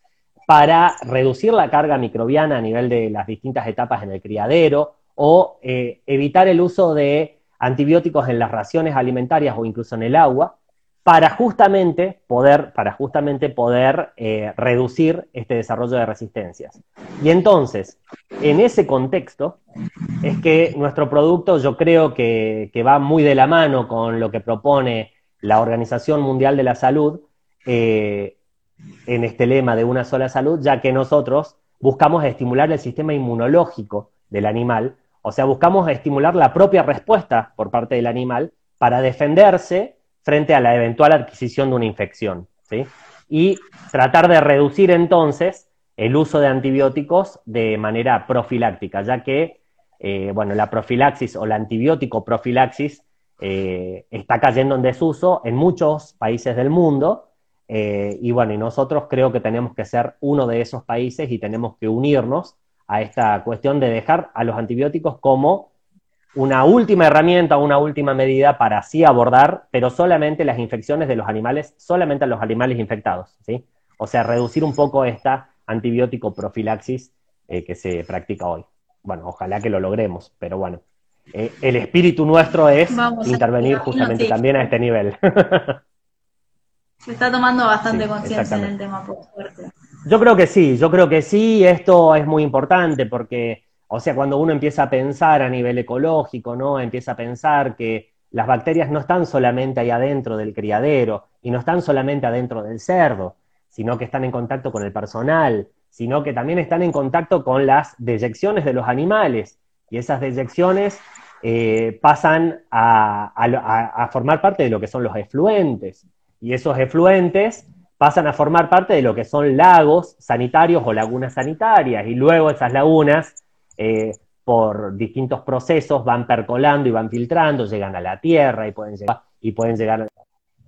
para reducir la carga microbiana a nivel de las distintas etapas en el criadero o eh, evitar el uso de antibióticos en las raciones alimentarias o incluso en el agua para justamente poder, para justamente poder eh, reducir este desarrollo de resistencias. Y entonces, en ese contexto, es que nuestro producto yo creo que, va muy de la mano con lo que propone la Organización Mundial de la Salud eh, en este lema de una sola salud, ya que nosotros buscamos estimular el sistema inmunológico del animal, o sea, buscamos estimular la propia respuesta por parte del animal para defenderse frente a la eventual adquisición de una infección, ¿sí? Y tratar de reducir entonces el uso de antibióticos de manera profiláctica, ya que, eh, bueno, la profilaxis o la antibiótico profilaxis eh, está cayendo en desuso en muchos países del mundo. Eh, y bueno, y nosotros creo que tenemos que ser uno de esos países y tenemos que unirnos a esta cuestión de dejar a los antibióticos como una última herramienta, una última medida para así abordar, pero solamente las infecciones de los animales, solamente a los animales infectados, ¿sí? O sea, reducir un poco esta antibiótico profilaxis eh, que se practica hoy. Bueno, ojalá que lo logremos, pero bueno. Eh, el espíritu nuestro es intervenir justamente también a este nivel. *laughs* Se está tomando bastante conciencia en el tema, por suerte. Yo creo que sí, yo creo que sí, esto es muy importante porque, o sea, cuando uno empieza a pensar a nivel ecológico, ¿no? Empieza a pensar que las bacterias no están solamente ahí adentro del criadero y no están solamente adentro del cerdo, sino que están en contacto con el personal, sino que también están en contacto con las deyecciones de los animales. Y esas deyecciones eh, pasan a, formar parte de lo que son los efluentes. Y esos efluentes pasan a formar parte de lo que son lagos sanitarios o lagunas sanitarias. Y luego esas lagunas, eh, por distintos procesos, van percolando y van filtrando, llegan a la tierra y pueden llegar, a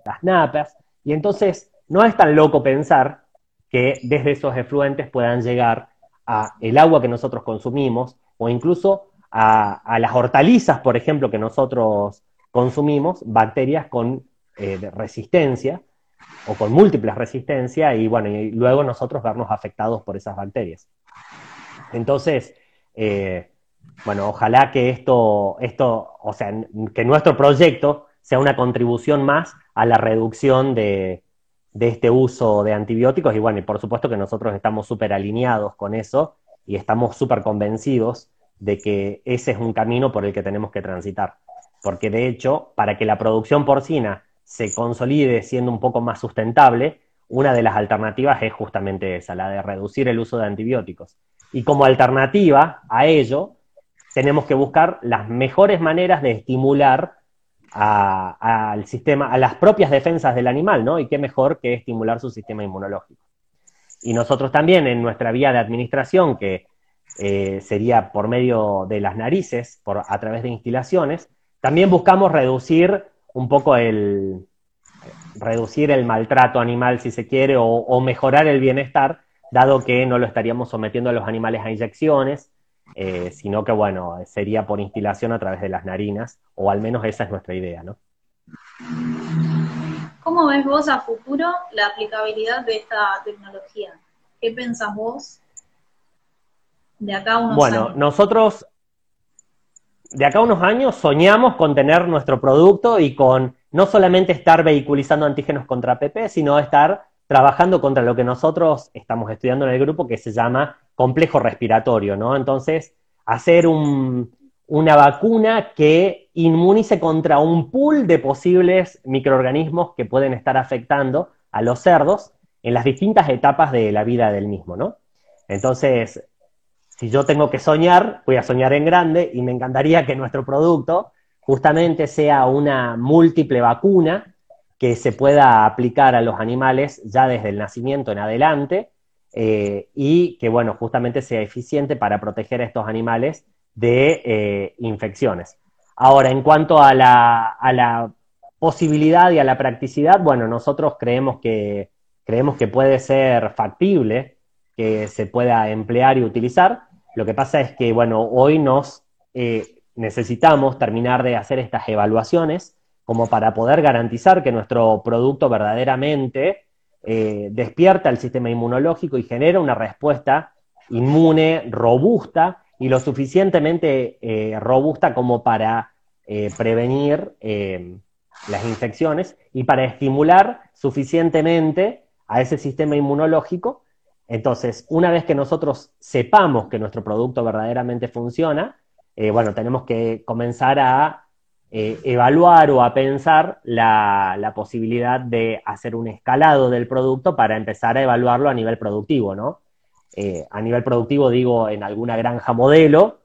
las napas. Y entonces no es tan loco pensar que desde esos efluentes puedan llegar a el agua que nosotros consumimos o incluso a, las hortalizas, por ejemplo, que nosotros consumimos, bacterias con eh, resistencia o con múltiples resistencias y bueno, y luego nosotros vernos afectados por esas bacterias. Entonces, eh, bueno, ojalá que esto, esto, o sea, que nuestro proyecto sea una contribución más a la reducción de, de este uso de antibióticos y bueno, y por supuesto que nosotros estamos súper alineados con eso y estamos súper convencidos de que ese es un camino por el que tenemos que transitar. Porque de hecho, para que la producción porcina se consolide siendo un poco más sustentable, una de las alternativas es justamente esa, la de reducir el uso de antibióticos. Y como alternativa a ello, tenemos que buscar las mejores maneras de estimular al sistema, a las propias defensas del animal, ¿no? Y qué mejor que estimular su sistema inmunológico. Y nosotros también en nuestra vía de administración, que eh, sería por medio de las narices, por, a través de instilaciones. También buscamos reducir un poco el, reducir el maltrato animal, si se quiere, o, mejorar el bienestar, dado que no lo estaríamos sometiendo a los animales a inyecciones, eh, sino que, bueno, sería por instilación a través de las narinas, o al menos esa es nuestra idea, ¿no? ¿Cómo ves vos a futuro la aplicabilidad de esta tecnología? ¿Qué pensás vos de acá a unos bueno, años? nosotros de acá a unos años soñamos con tener nuestro producto y con no solamente estar vehiculizando antígenos contra PP, sino estar trabajando contra lo que nosotros estamos estudiando en el grupo que se llama complejo respiratorio, ¿no? Entonces, hacer una vacuna que inmunice contra un pool de posibles microorganismos que pueden estar afectando a los cerdos en las distintas etapas de la vida del mismo, ¿no? Entonces, si yo tengo que soñar, voy a soñar en grande y me encantaría que nuestro producto justamente sea una múltiple vacuna que se pueda aplicar a los animales ya desde el nacimiento en adelante eh, y que, bueno, justamente sea eficiente para proteger a estos animales de eh, infecciones. Ahora, en cuanto a la, a la, posibilidad y a la practicidad, bueno, nosotros creemos que, creemos que puede ser factible que se pueda emplear y utilizar. Lo que pasa es que, bueno, hoy nos eh, necesitamos terminar de hacer estas evaluaciones como para poder garantizar que nuestro producto verdaderamente eh, despierta el sistema inmunológico y genera una respuesta inmune robusta y lo suficientemente eh, robusta como para prevenir las infecciones y para estimular suficientemente a ese sistema inmunológico. Entonces, una vez que nosotros sepamos que nuestro producto verdaderamente funciona, eh, bueno, tenemos que comenzar a eh, evaluar o a pensar la, posibilidad de hacer un escalado del producto para empezar a evaluarlo a nivel productivo, ¿no? Eh, a nivel productivo digo en alguna granja modelo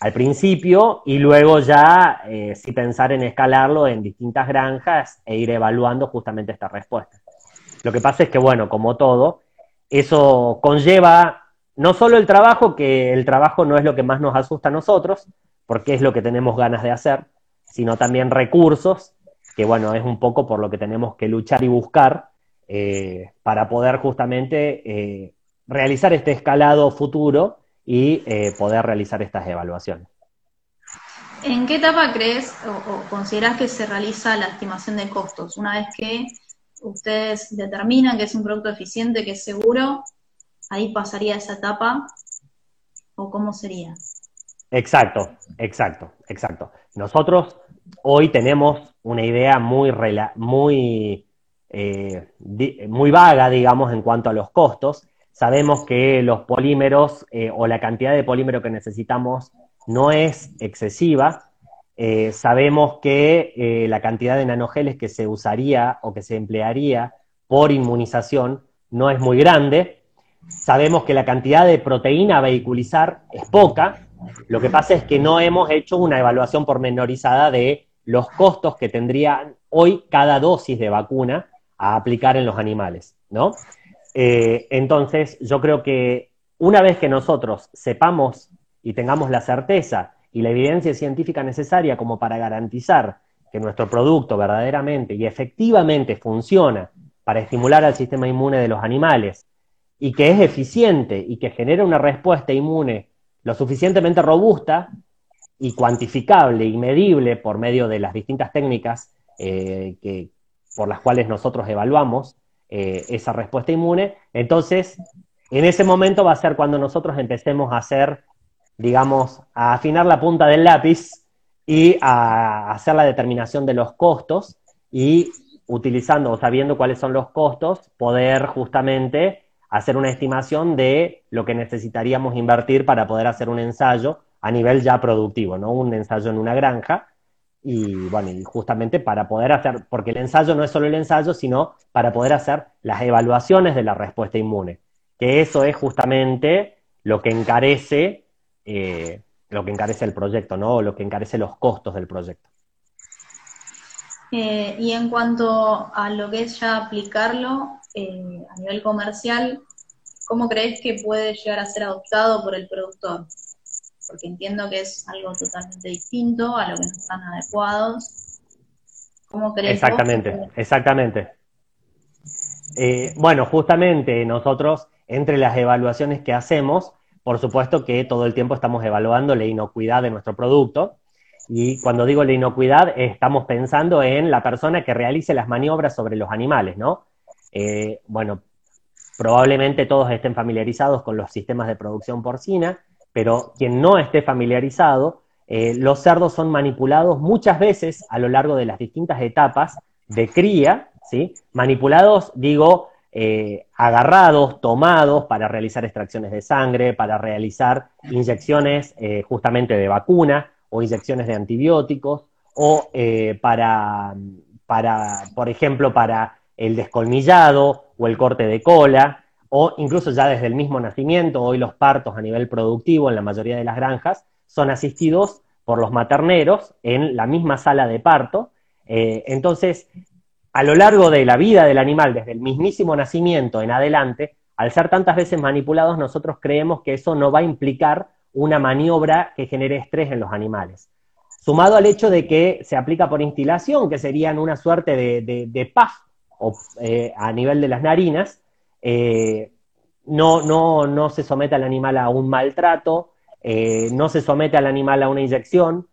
al principio y luego ya sí pensar en escalarlo en distintas granjas e ir evaluando justamente esta respuesta. Lo que pasa es que, bueno, como todo, eso conlleva no solo el trabajo, que el trabajo no es lo que más nos asusta a nosotros, porque es lo que tenemos ganas de hacer, sino también recursos, que bueno, es un poco por lo que tenemos que luchar y buscar eh, para poder justamente eh, realizar este escalado futuro y eh, poder realizar estas evaluaciones. ¿En qué etapa crees o, o consideras que se realiza la estimación de costos? Una vez que ustedes determinan que es un producto eficiente, que es seguro, ahí pasaría esa etapa, o cómo sería. Exacto, exacto, exacto. Nosotros hoy tenemos una idea muy, muy, eh, muy vaga, digamos, en cuanto a los costos. Sabemos que los polímeros eh, o la cantidad de polímero que necesitamos no es excesiva, eh, sabemos que eh, la cantidad de nanogeles que se usaría o que se emplearía por inmunización no es muy grande. Sabemos que la cantidad de proteína a vehiculizar es poca. Lo que pasa es que no hemos hecho una evaluación pormenorizada de los costos que tendría hoy cada dosis de vacuna a aplicar en los animales, ¿no? Eh, entonces, yo creo que una vez que nosotros sepamos y tengamos la certeza y la evidencia científica necesaria como para garantizar que nuestro producto verdaderamente y efectivamente funciona para estimular al sistema inmune de los animales y que es eficiente y que genera una respuesta inmune lo suficientemente robusta y cuantificable y medible por medio de las distintas técnicas eh, que, por las cuales nosotros evaluamos eh, esa respuesta inmune, entonces en ese momento va a ser cuando nosotros empecemos a hacer digamos, a afinar la punta del lápiz y a hacer la determinación de los costos y utilizando o sabiendo cuáles son los costos, poder justamente hacer una estimación de lo que necesitaríamos invertir para poder hacer un ensayo a nivel ya productivo, ¿no? Un ensayo en una granja. Y bueno, y justamente para poder hacer, porque el ensayo no es solo el ensayo, sino para poder hacer las evaluaciones de la respuesta inmune, que eso es justamente lo que encarece eh, lo que encarece el proyecto, ¿no? O lo que encarece los costos del proyecto. Eh, y en cuanto a lo que es ya aplicarlo eh, a nivel comercial, ¿cómo crees que puede llegar a ser adoptado por el productor? Porque entiendo que es algo totalmente distinto a lo que no están adecuados. ¿Cómo crees? Exactamente, exactamente. bueno, justamente nosotros, entre las evaluaciones que hacemos, por supuesto que todo el tiempo estamos evaluando la inocuidad de nuestro producto. Y cuando digo la inocuidad, estamos pensando en la persona que realice las maniobras sobre los animales, ¿no? Eh, bueno, probablemente todos estén familiarizados con los sistemas de producción porcina, pero quien no esté familiarizado, eh, los cerdos son manipulados muchas veces a lo largo de las distintas etapas de cría, ¿sí? Manipulados, digo, eh, agarrados, tomados para realizar extracciones de sangre, para realizar inyecciones justamente de vacuna o inyecciones de antibióticos, o para, para, por ejemplo, para el descolmillado o el corte de cola, o incluso ya desde el mismo nacimiento, hoy los partos a nivel productivo en la mayoría de las granjas son asistidos por los materneros en la misma sala de parto. Eh, entonces, a lo largo de la vida del animal, desde el mismísimo nacimiento en adelante, al ser tantas veces manipulados, nosotros creemos que eso no va a implicar una maniobra que genere estrés en los animales. Sumado al hecho de que se aplica por instilación, que serían una suerte de, de, puff eh, a nivel de las narinas, eh, no, no, no se somete al animal a un maltrato, eh, no se somete al animal a una inyección,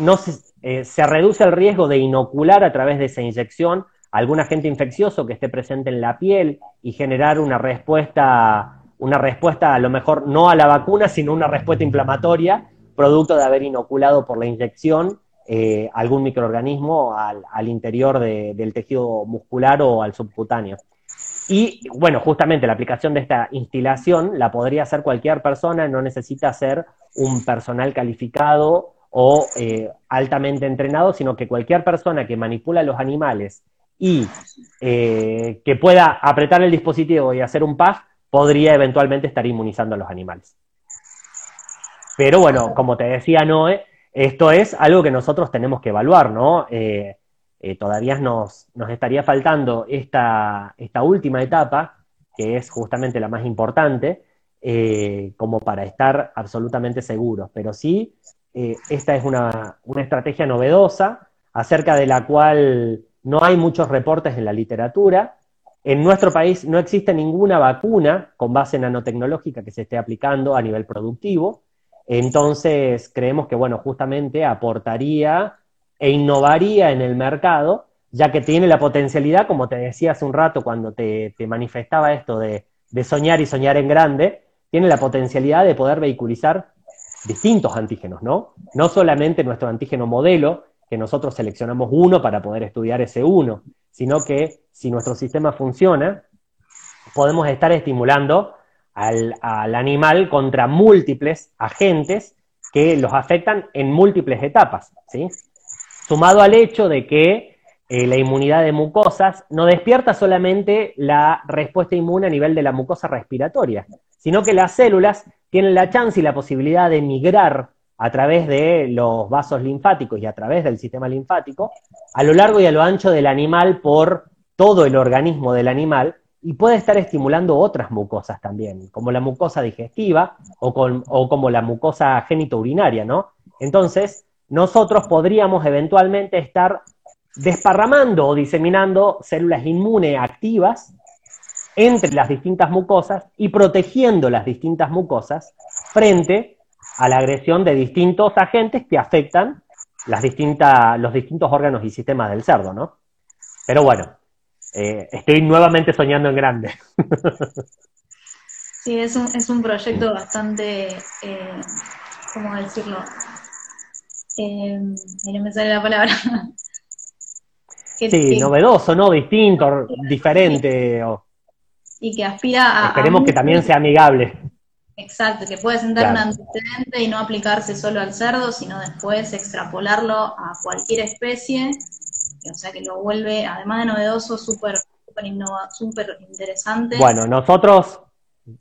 no eh, se, reduce el riesgo de inocular a través de esa inyección algún agente infeccioso que esté presente en la piel y generar una respuesta, una respuesta a lo mejor no a la vacuna, sino una respuesta inflamatoria, producto de haber inoculado por la inyección algún microorganismo al, interior del tejido muscular o al subcutáneo. Y bueno, justamente la aplicación de esta instilación la podría hacer cualquier persona, no necesita ser un personal calificado o eh, altamente entrenado, sino que cualquier persona que manipula los animales y eh, que pueda apretar el dispositivo y hacer un puff, podría eventualmente estar inmunizando a los animales. Pero bueno, como te decía Noé, esto es algo que nosotros tenemos que evaluar, ¿no? Eh, eh, todavía nos, estaría faltando esta, esta, última etapa, que es justamente la más importante, eh, como para estar absolutamente seguros. Pero sí, esta es una, una, estrategia novedosa, acerca de la cual no hay muchos reportes en la literatura. En nuestro país no existe ninguna vacuna con base nanotecnológica que se esté aplicando a nivel productivo. Entonces, creemos que, bueno, justamente aportaría e innovaría en el mercado, ya que tiene la potencialidad, como te decía hace un rato cuando te, manifestaba esto de, soñar y soñar en grande, tiene la potencialidad de poder vehiculizar distintos antígenos, ¿no? No solamente nuestro antígeno modelo, que nosotros seleccionamos uno para poder estudiar ese uno, sino que si nuestro sistema funciona, podemos estar estimulando al, al, animal contra múltiples agentes que los afectan en múltiples etapas, ¿sí? sumado al hecho de que eh, la inmunidad de mucosas no despierta solamente la respuesta inmune a nivel de la mucosa respiratoria, sino que las células tienen la chance y la posibilidad de migrar a través de los vasos linfáticos y a través del sistema linfático a lo largo y a lo ancho del animal por todo el organismo del animal y puede estar estimulando otras mucosas también, como la mucosa digestiva o, o como la mucosa genitourinaria, ¿no? Entonces, nosotros podríamos eventualmente estar desparramando o diseminando células inmunes activas entre las distintas mucosas y protegiendo las distintas mucosas frente a la agresión de distintos agentes que afectan las distintas, los distintos órganos y sistemas del cerdo, ¿no? Pero bueno, eh, estoy nuevamente soñando en grande. Sí, es un, es un proyecto bastante, eh, ¿cómo decirlo? eh, me sale la palabra. *laughs* sí, novedoso, ¿no? Distinto, diferente. Y que aspira a... Esperemos que también sea amigable. Exacto, que puede sentar un antecedente y no aplicarse solo al cerdo, sino después extrapolarlo a cualquier especie, o sea que lo vuelve, además de novedoso, súper super, interesante. Bueno, nosotros,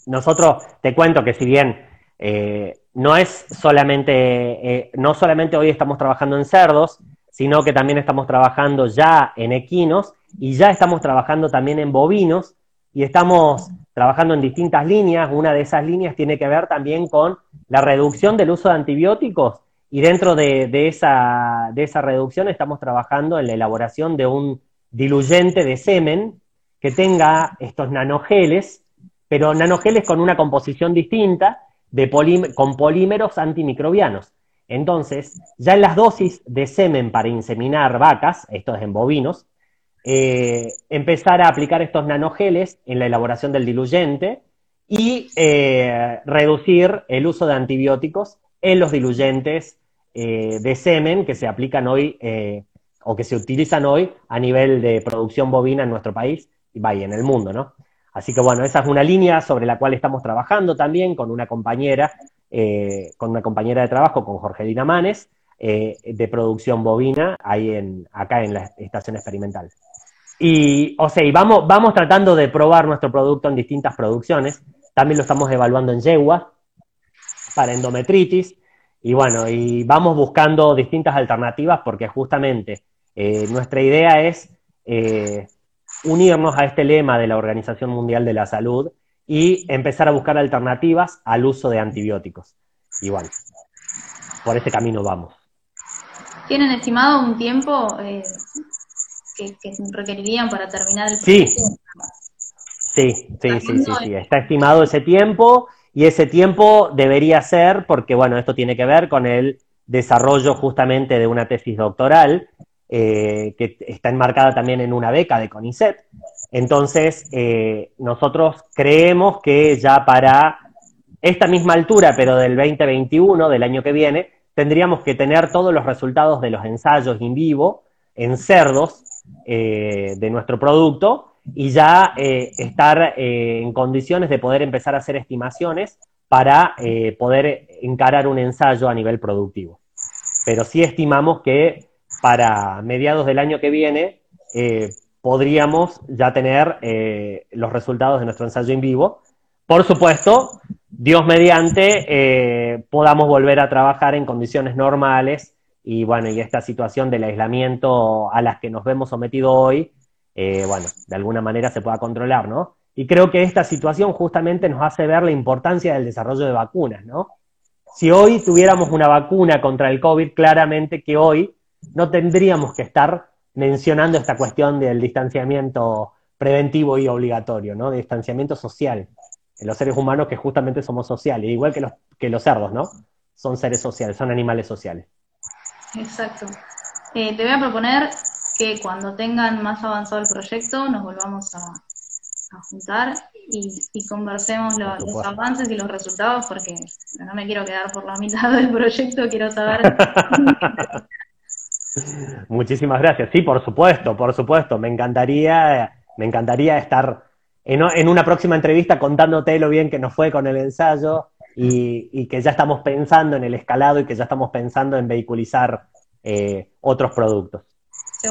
nosotros, te cuento que si bien eh, no es solamente, eh, no solamente hoy estamos trabajando en cerdos, sino que también estamos trabajando ya en equinos y ya estamos trabajando también en bovinos y estamos trabajando en distintas líneas. Una de esas líneas tiene que ver también con la reducción del uso de antibióticos y dentro de, esa, de esa reducción estamos trabajando en la elaboración de un diluyente de semen que tenga estos nanogeles, pero nanogeles con una composición distinta con polímeros antimicrobianos. Entonces, ya en las dosis de semen para inseminar vacas, esto es en bovinos, eh, empezar a aplicar estos nanogeles en la elaboración del diluyente y eh, reducir el uso de antibióticos en los diluyentes eh, de semen que se aplican hoy o que se utilizan hoy a nivel de producción bovina en nuestro país y vaya en el mundo, ¿no? Así que bueno, esa es una línea sobre la cual estamos trabajando también con una compañera, con una compañera de trabajo, con Jorgelina Manes, de producción bovina ahí en, acá en la estación experimental. Y, o sea, y vamos, vamos tratando de probar nuestro producto en distintas producciones. También lo estamos evaluando en yegua para endometritis. Y bueno, y vamos buscando distintas alternativas porque justamente eh, nuestra idea es eh, unirnos a este lema de la Organización Mundial de la Salud y empezar a buscar alternativas al uso de antibióticos. Bueno, por ese camino vamos. ¿Tienen estimado un tiempo eh, que, requerirían para terminar el proceso? Sí, Sí, sí, sí, sí, Está estimado ese tiempo y ese tiempo debería ser, porque bueno, esto tiene que ver con el desarrollo justamente de una tesis doctoral eh, que está enmarcada también en una beca de CONICET. Entonces, eh, nosotros creemos que ya para esta misma altura, pero del 2021, del año que viene, tendríamos que tener todos los resultados de los ensayos in vivo en cerdos eh, de nuestro producto y ya eh, estar eh, en condiciones de poder empezar a hacer estimaciones para poder encarar un ensayo a nivel productivo. Pero sí estimamos que para mediados del año que viene podríamos ya tener los resultados de nuestro ensayo en vivo. Por supuesto, Dios mediante, podamos volver a trabajar en condiciones normales y bueno, y esta situación del aislamiento a las que nos vemos sometidos hoy, eh, bueno, de alguna manera se pueda controlar, ¿no? Y creo que esta situación justamente nos hace ver la importancia del desarrollo de vacunas, ¿no? Si hoy tuviéramos una vacuna contra el COVID, claramente que hoy no tendríamos que estar mencionando esta cuestión del distanciamiento preventivo y obligatorio, ¿no? De distanciamiento social. En los seres humanos que justamente somos sociales, igual que los, que los cerdos, ¿no? Son seres sociales, son animales sociales. Exacto. Eh, te voy a proponer que cuando tengan más avanzado el proyecto nos volvamos a, juntar y, conversemos los avances y los resultados porque no me quiero quedar por la mitad del proyecto, quiero saber. *laughs* Muchísimas gracias. Sí, por supuesto, por supuesto. Me encantaría, me encantaría estar en, una próxima entrevista contándote lo bien que nos fue con el ensayo y, que ya estamos pensando en el escalado y que ya estamos pensando en vehiculizar eh, otros productos.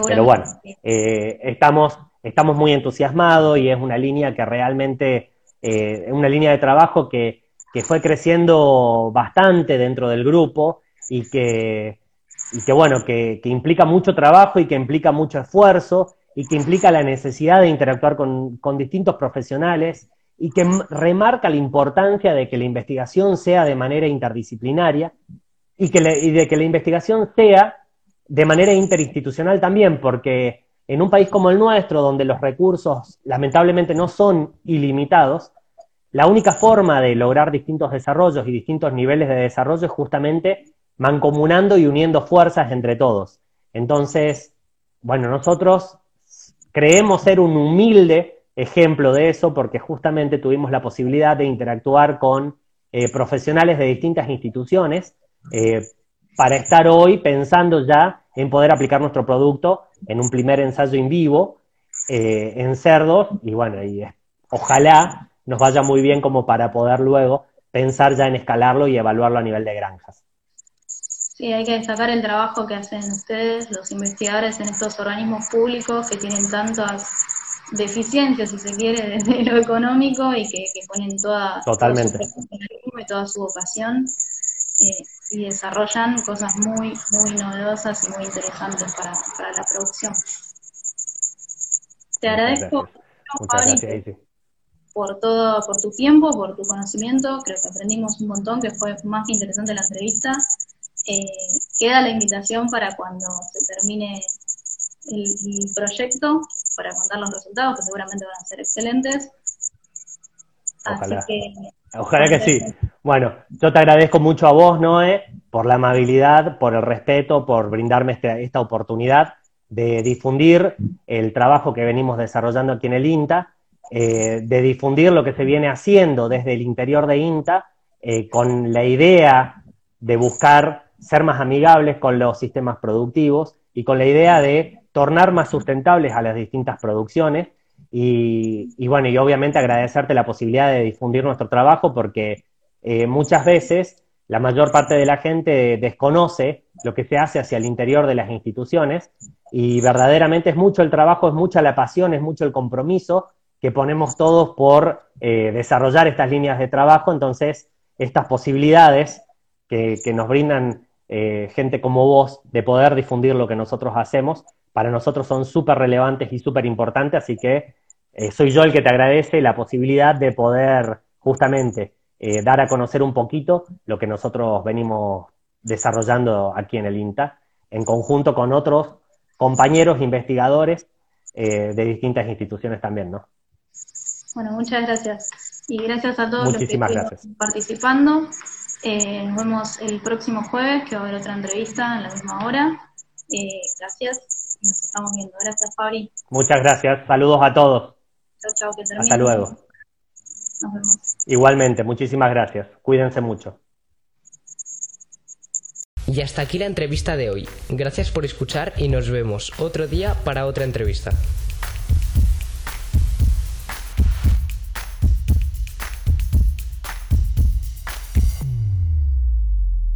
Pero bueno, eh, estamos, estamos muy entusiasmados y es una línea que realmente, eh, una línea de trabajo que, fue creciendo bastante dentro del grupo y que, y que bueno, que, implica mucho trabajo y que implica mucho esfuerzo y que implica la necesidad de interactuar con, distintos profesionales y que remarca la importancia de que la investigación sea de manera interdisciplinaria y, que y de que la investigación sea de manera interinstitucional también, porque en un país como el nuestro, donde los recursos lamentablemente no son ilimitados, la única forma de lograr distintos desarrollos y distintos niveles de desarrollo es justamente mancomunando y uniendo fuerzas entre todos. Entonces, bueno, nosotros creemos ser un humilde ejemplo de eso porque justamente tuvimos la posibilidad de interactuar con eh, profesionales de distintas instituciones eh, para estar hoy pensando ya en poder aplicar nuestro producto en un primer ensayo en vivo eh, en cerdos y bueno, y ojalá nos vaya muy bien como para poder luego pensar ya en escalarlo y evaluarlo a nivel de granjas. Sí, hay que destacar el trabajo que hacen ustedes, los investigadores en estos organismos públicos que tienen tantas deficiencias, si se quiere, *laughs* desde lo económico y que, ponen toda, Totalmente. y toda su vocación eh, y desarrollan cosas muy, muy novedosas y muy interesantes para, para la producción. Te agradezco, por todo, por tu tiempo, por tu conocimiento. Creo que aprendimos un montón, que fue más que interesante la entrevista. Eh, queda la invitación para cuando se termine el, proyecto, para contar los resultados, que seguramente van a ser excelentes. Así que Ojalá que sí. Bueno, yo te agradezco mucho a vos, Noé, por la amabilidad, por el respeto, por brindarme este, esta oportunidad de difundir el trabajo que venimos desarrollando aquí en el INTA eh, de difundir lo que se viene haciendo desde el interior de INTA eh, con la idea de buscar ser más amigables con los sistemas productivos y con la idea de tornar más sustentables a las distintas producciones. Y, bueno, y obviamente agradecerte la posibilidad de difundir nuestro trabajo porque eh, muchas veces la mayor parte de la gente desconoce lo que se hace hacia el interior de las instituciones y verdaderamente es mucho el trabajo, es mucha la pasión, es mucho el compromiso que ponemos todos por eh, desarrollar estas líneas de trabajo. Entonces, estas posibilidades que, nos brindan eh, gente como vos de poder difundir lo que nosotros hacemos, para nosotros son súper relevantes y súper importantes, así que eh, soy yo el que te agradece la posibilidad de poder justamente dar a conocer un poquito lo que nosotros venimos desarrollando aquí en el INTA, en conjunto con otros compañeros investigadores de distintas instituciones también, ¿no? Bueno, muchas gracias. Y gracias a todos los que estuvieron participando. Eh, nos vemos el próximo jueves, que va a haber otra entrevista en la misma hora. Eh, gracias y nos estamos viendo. Gracias, Fabri. Muchas gracias. Saludos a todos. Chao, chao, que Hasta luego. Nos vemos. Igualmente, muchísimas gracias. Cuídense mucho. Y hasta aquí la entrevista de hoy. Gracias por escuchar y nos vemos otro día para otra entrevista.